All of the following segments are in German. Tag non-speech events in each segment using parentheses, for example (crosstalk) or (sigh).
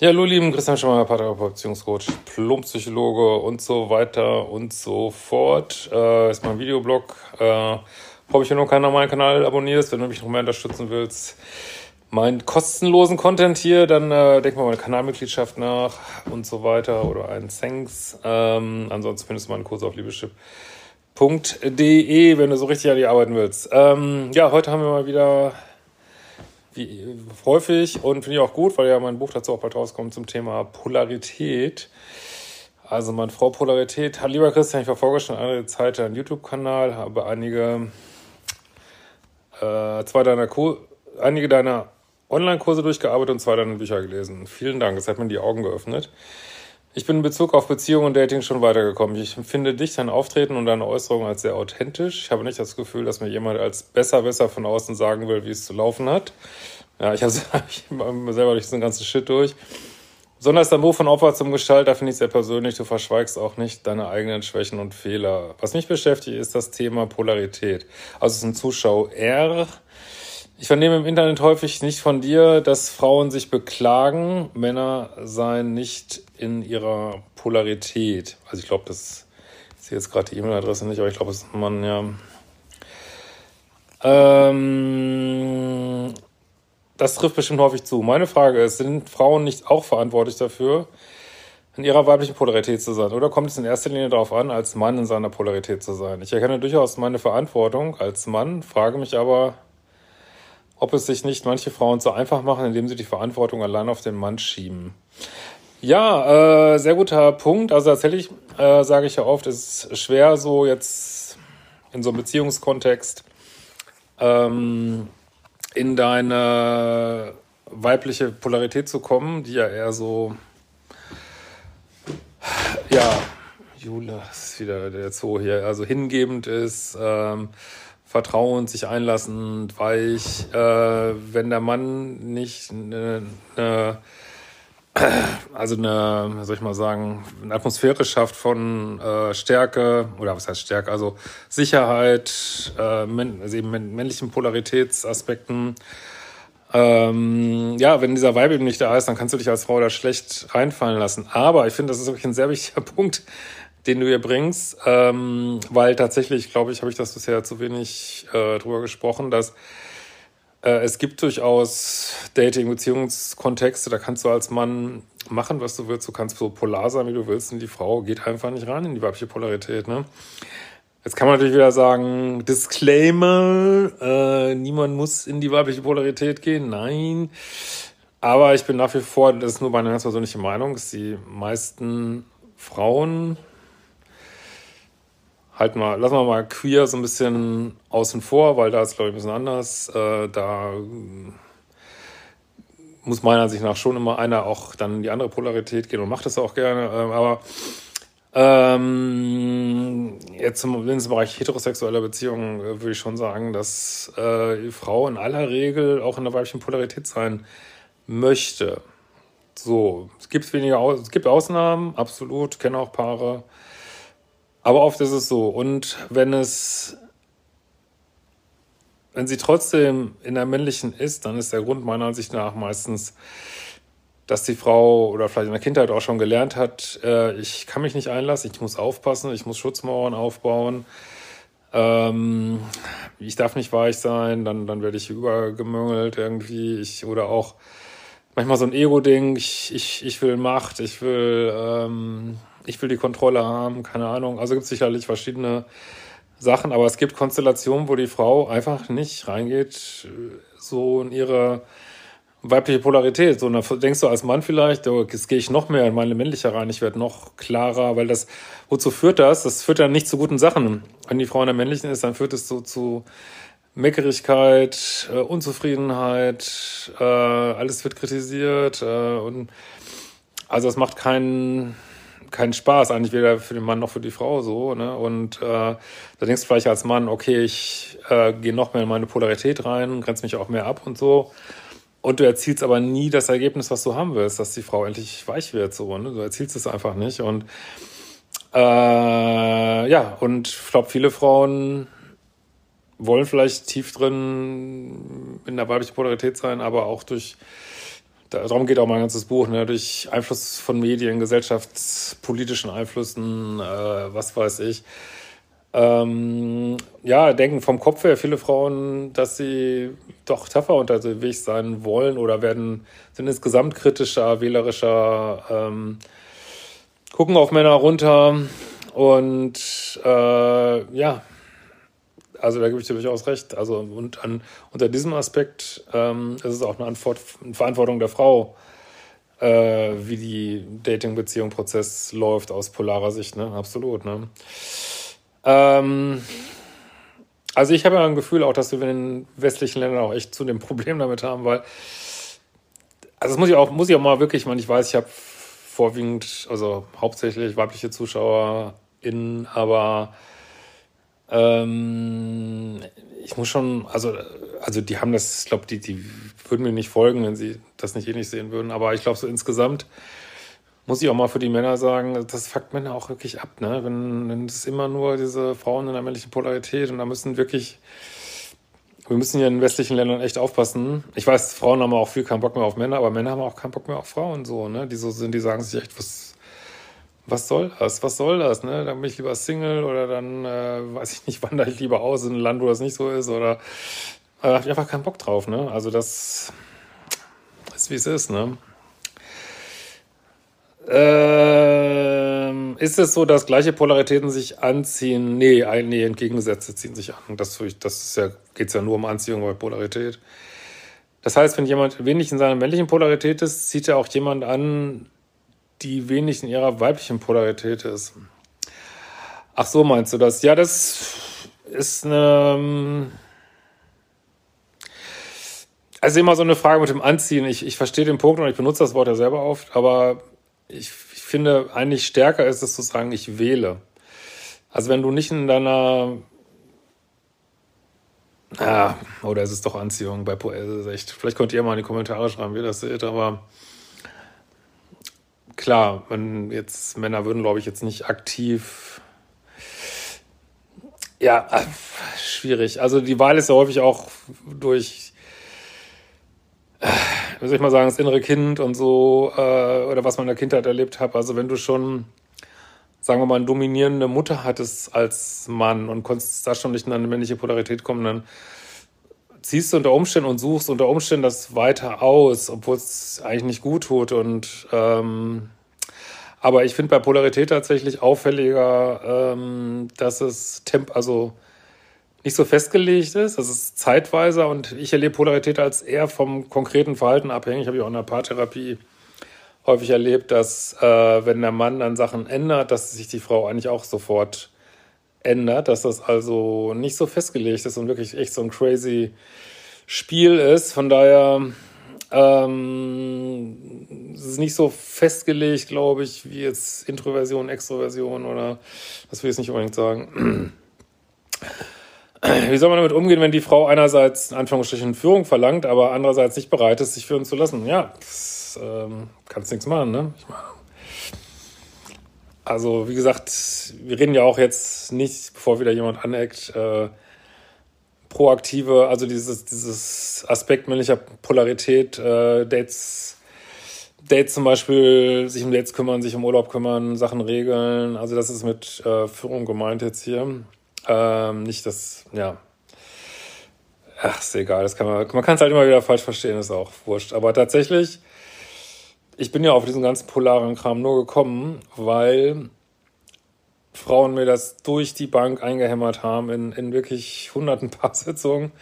Ja, hallo lieben Christian Schemmer, Paartherapeut, Beziehungscoach, Plumpsychologe und so weiter und so fort. Äh, ist mein Videoblog. Äh, Hoffe ich, wenn du keinen normalen Kanal abonnierst, wenn du mich noch mehr unterstützen willst, meinen kostenlosen Content hier, dann äh, denk mal meine Kanalmitgliedschaft nach und so weiter oder einen Thanks. Ähm, ansonsten findest du meinen Kurs auf liebeschip.de, wenn du so richtig an die arbeiten willst. Ähm, ja, heute haben wir mal wieder wie häufig und finde ich auch gut, weil ja mein Buch dazu auch bald rauskommt zum Thema Polarität. Also meine Frau Polarität. Lieber Christian, ich verfolge schon eine Zeit einen YouTube-Kanal, habe einige, äh, zwei deiner Kur einige deiner Online-Kurse durchgearbeitet und zwei deiner Bücher gelesen. Vielen Dank, das hat mir die Augen geöffnet. Ich bin in Bezug auf Beziehung und Dating schon weitergekommen. Ich empfinde dich, dein Auftreten und deine Äußerungen als sehr authentisch. Ich habe nicht das Gefühl, dass mir jemand als Besserwisser von außen sagen will, wie es zu laufen hat. Ja, ich habe (laughs) selber durch diesen ganzen Shit durch. Besonders dein Buch von Opfer zum Gestalter finde ich sehr persönlich. Du verschweigst auch nicht deine eigenen Schwächen und Fehler. Was mich beschäftigt, ist das Thema Polarität. Also es ist ein Zuschauer. Ich vernehme im Internet häufig nicht von dir, dass Frauen sich beklagen, Männer seien nicht in ihrer Polarität. Also ich glaube, das ist jetzt gerade die E-Mail-Adresse nicht, aber ich glaube, das ist man ja. Ähm, das trifft bestimmt häufig zu. Meine Frage ist, sind Frauen nicht auch verantwortlich dafür, in ihrer weiblichen Polarität zu sein? Oder kommt es in erster Linie darauf an, als Mann in seiner Polarität zu sein? Ich erkenne durchaus meine Verantwortung als Mann, frage mich aber, ob es sich nicht manche Frauen so einfach machen, indem sie die Verantwortung allein auf den Mann schieben. Ja, äh, sehr guter Punkt. Also tatsächlich äh, sage ich ja oft, es ist schwer, so jetzt in so einem Beziehungskontext ähm, in deine weibliche Polarität zu kommen, die ja eher so, ja, Jule, ist wieder der Zoo hier, also hingebend ist, ähm, vertrauend, sich einlassend, weich. Äh, wenn der Mann nicht eine, eine (clears throat) also eine, soll ich mal sagen, eine Atmosphäre schafft von äh, Stärke, oder was heißt Stärke, also Sicherheit, äh, also eben männlichen Polaritätsaspekten. Ähm, ja, wenn dieser Vibe eben nicht da ist, dann kannst du dich als Frau da schlecht reinfallen lassen. Aber ich finde, das ist wirklich ein sehr wichtiger (laughs) Punkt, den du hier bringst, ähm, weil tatsächlich, glaube ich, habe ich das bisher zu wenig äh, drüber gesprochen, dass äh, es gibt durchaus Dating-Beziehungskontexte, da kannst du als Mann machen, was du willst. Du kannst so polar sein, wie du willst, und die Frau geht einfach nicht rein in die weibliche Polarität. Ne? Jetzt kann man natürlich wieder sagen, Disclaimer, äh, niemand muss in die weibliche Polarität gehen. Nein. Aber ich bin nach wie vor, das ist nur meine ganz persönliche Meinung, dass die meisten Frauen halt mal, lassen wir mal queer so ein bisschen außen vor, weil da ist, glaube ich, ein bisschen anders. Äh, da muss meiner Ansicht nach schon immer einer auch dann in die andere Polarität gehen und macht das auch gerne. Äh, aber ähm, jetzt im, im Bereich heterosexueller Beziehungen äh, würde ich schon sagen, dass äh, Frau in aller Regel auch in der weiblichen Polarität sein möchte. So, es gibt weniger, es gibt Ausnahmen, absolut, kenne auch Paare, aber oft ist es so. Und wenn es, wenn sie trotzdem in der männlichen ist, dann ist der Grund meiner Ansicht nach meistens, dass die Frau oder vielleicht in der Kindheit auch schon gelernt hat, äh, ich kann mich nicht einlassen, ich muss aufpassen, ich muss Schutzmauern aufbauen, ähm, ich darf nicht weich sein, dann, dann werde ich übergemüngelt irgendwie, ich, oder auch manchmal so ein Ego-Ding, ich, ich, ich will Macht, ich will, ähm, ich will die Kontrolle haben, keine Ahnung. Also gibt es sicherlich verschiedene Sachen, aber es gibt Konstellationen, wo die Frau einfach nicht reingeht, so in ihre weibliche Polarität. So, und dann denkst du als Mann vielleicht, oh, jetzt gehe ich noch mehr in meine männliche rein, ich werde noch klarer, weil das, wozu führt das? Das führt dann nicht zu guten Sachen. Wenn die Frau in der männlichen ist, dann führt es so zu Meckerigkeit, äh, Unzufriedenheit, äh, alles wird kritisiert äh, und also es macht keinen keinen Spaß, eigentlich weder für den Mann noch für die Frau so. Ne? Und äh, da denkst du vielleicht als Mann, okay, ich äh, gehe noch mehr in meine Polarität rein, grenze mich auch mehr ab und so. Und du erzielst aber nie das Ergebnis, was du haben willst, dass die Frau endlich weich wird. So, ne? Du erzielst es einfach nicht. Und äh, ja, und ich glaube, viele Frauen wollen vielleicht tief drin in der weiblichen Polarität sein, aber auch durch, darum geht auch mein ganzes Buch, ne, durch Einfluss von Medien, gesellschaftspolitischen Einflüssen, äh, was weiß ich. Ähm, ja, denken vom Kopf her viele Frauen, dass sie doch tougher unterwegs sein wollen oder werden, sind insgesamt kritischer, wählerischer, ähm, gucken auf Männer runter und äh, ja, also da gebe ich dir durchaus recht. Also und an, unter diesem Aspekt ähm, ist es auch eine, Antwort, eine Verantwortung der Frau, äh, wie die Dating-Beziehung-Prozess läuft aus polarer Sicht, ne? Absolut, ne? Ähm, also ich habe ja ein Gefühl auch, dass wir in den westlichen Ländern auch echt zu dem Problem damit haben, weil also das muss ich auch, muss ich auch mal wirklich, man, ich weiß, ich habe vorwiegend, also hauptsächlich weibliche ZuschauerInnen, aber ähm, ich muss schon, also, also die haben das, ich glaube, die, die würden mir nicht folgen, wenn sie das nicht nicht sehen würden, aber ich glaube, so insgesamt muss ich auch mal für die Männer sagen, das fuckt Männer auch wirklich ab, ne? Wenn, wenn es immer nur diese Frauen in der männlichen Polarität und da müssen wirklich, wir müssen hier in westlichen Ländern echt aufpassen. Ich weiß, Frauen haben auch viel keinen Bock mehr auf Männer, aber Männer haben auch keinen Bock mehr auf Frauen, so, ne? Die so sind, die sagen sich echt, was, was soll das? Was soll das? Ne? Dann bin ich lieber Single oder dann äh, weiß ich nicht, (laughs) wandere ich lieber aus in ein Land, wo das nicht so ist oder äh, habe ich einfach keinen Bock drauf. Ne? Also das ist wie es ist. Ne? Ähm, ist es so, dass gleiche Polaritäten sich anziehen? Nee, nee Entgegensätze ziehen sich an. Das, das ja, geht ja nur um Anziehung bei Polarität. Das heißt, wenn jemand wenig in seiner männlichen Polarität ist, zieht er auch jemand an, die wenig in ihrer weiblichen Polarität ist. Ach so, meinst du das? Ja, das ist eine. Also immer so eine Frage mit dem Anziehen. Ich, ich verstehe den Punkt und ich benutze das Wort ja selber oft, aber ich, ich finde eigentlich stärker ist es zu sagen, ich wähle. Also wenn du nicht in deiner ja, oder ist es doch Anziehung bei Poese? Echt. Vielleicht könnt ihr mal in die Kommentare schreiben, wie ihr das seht, aber klar, wenn jetzt Männer würden, glaube ich, jetzt nicht aktiv. Ja, äh, schwierig. Also die Wahl ist ja häufig auch durch, äh, wie soll ich mal sagen, das innere Kind und so, äh, oder was man in der Kindheit erlebt hat. Also wenn du schon, sagen wir mal, eine dominierende Mutter hattest als Mann und konntest da schon nicht in eine männliche Polarität kommen, dann ziehst du unter Umständen und suchst unter Umständen das weiter aus, obwohl es eigentlich nicht gut tut. Und ähm, aber ich finde bei Polarität tatsächlich auffälliger, ähm, dass es temp also nicht so festgelegt ist. Das ist zeitweiser und ich erlebe Polarität als eher vom konkreten Verhalten abhängig. Habe ich auch in der Paartherapie häufig erlebt, dass äh, wenn der Mann dann Sachen ändert, dass sich die Frau eigentlich auch sofort ändert, dass das also nicht so festgelegt ist und wirklich echt so ein crazy Spiel ist. Von daher ähm, es ist nicht so festgelegt, glaube ich, wie jetzt Introversion, Extroversion oder das will ich jetzt nicht unbedingt sagen. (clears throat) Wie soll man damit umgehen, wenn die Frau einerseits in Anführungsstrichen Führung verlangt, aber andererseits nicht bereit ist, sich führen zu lassen? Ja, das, ähm, kannst nichts machen, ne? Ich meine, also, wie gesagt, wir reden ja auch jetzt nicht, bevor wieder jemand aneckt, äh, proaktive, also dieses, dieses Aspekt männlicher Polarität, äh, Dates, Dates zum Beispiel, sich um Dates kümmern, sich um Urlaub kümmern, Sachen regeln. Also das ist mit äh, Führung gemeint jetzt hier. Ähm, nicht das, ja. Ach, ist egal, das kann man, man kann es halt immer wieder falsch verstehen, ist auch wurscht. Aber tatsächlich, ich bin ja auf diesen ganzen polaren Kram nur gekommen, weil Frauen mir das durch die Bank eingehämmert haben in, in wirklich hunderten (laughs) Paar-Sitzungen,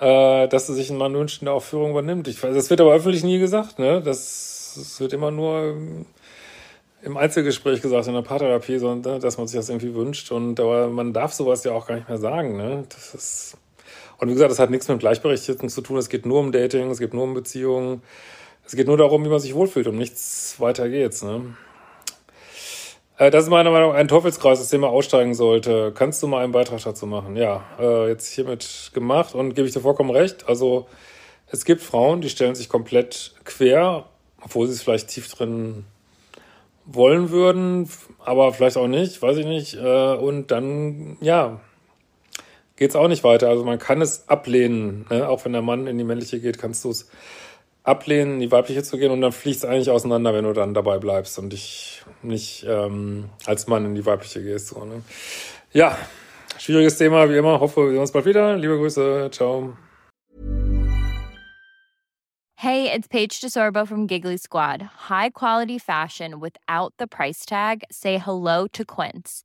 äh, dass sie sich einen Mann wünschen, der auch Führung übernimmt. Ich weiß, das wird aber öffentlich nie gesagt, ne? Das, das wird immer nur im Einzelgespräch gesagt, in der Paartherapie, sondern, ne, dass man sich das irgendwie wünscht. Und aber man darf sowas ja auch gar nicht mehr sagen, ne? Das ist Und wie gesagt, das hat nichts mit Gleichberechtigung zu tun. Es geht nur um Dating, es geht nur um Beziehungen. Es geht nur darum, wie man sich wohlfühlt. Um nichts weiter geht's. Ne? Äh, das ist meiner Meinung nach ein Teufelskreis, aus dem man aussteigen sollte. Kannst du mal einen Beitrag dazu machen? Ja, äh, jetzt hiermit gemacht und gebe ich dir vollkommen recht. Also es gibt Frauen, die stellen sich komplett quer, obwohl sie es vielleicht tief drin wollen würden, aber vielleicht auch nicht, weiß ich nicht. Äh, und dann, ja, geht's auch nicht weiter. Also man kann es ablehnen, ne? auch wenn der Mann in die männliche geht, kannst du es ablehnen, in die weibliche zu gehen und dann fliegt es eigentlich auseinander, wenn du dann dabei bleibst und dich nicht ähm, als Mann in die weibliche gehst. So, ne? Ja, schwieriges Thema, wie immer. Hoffe, wir sehen uns bald wieder. Liebe Grüße, ciao. Hey, it's Paige DeSorbo from Giggly Squad. High quality fashion without the price tag. Say hello to Quince.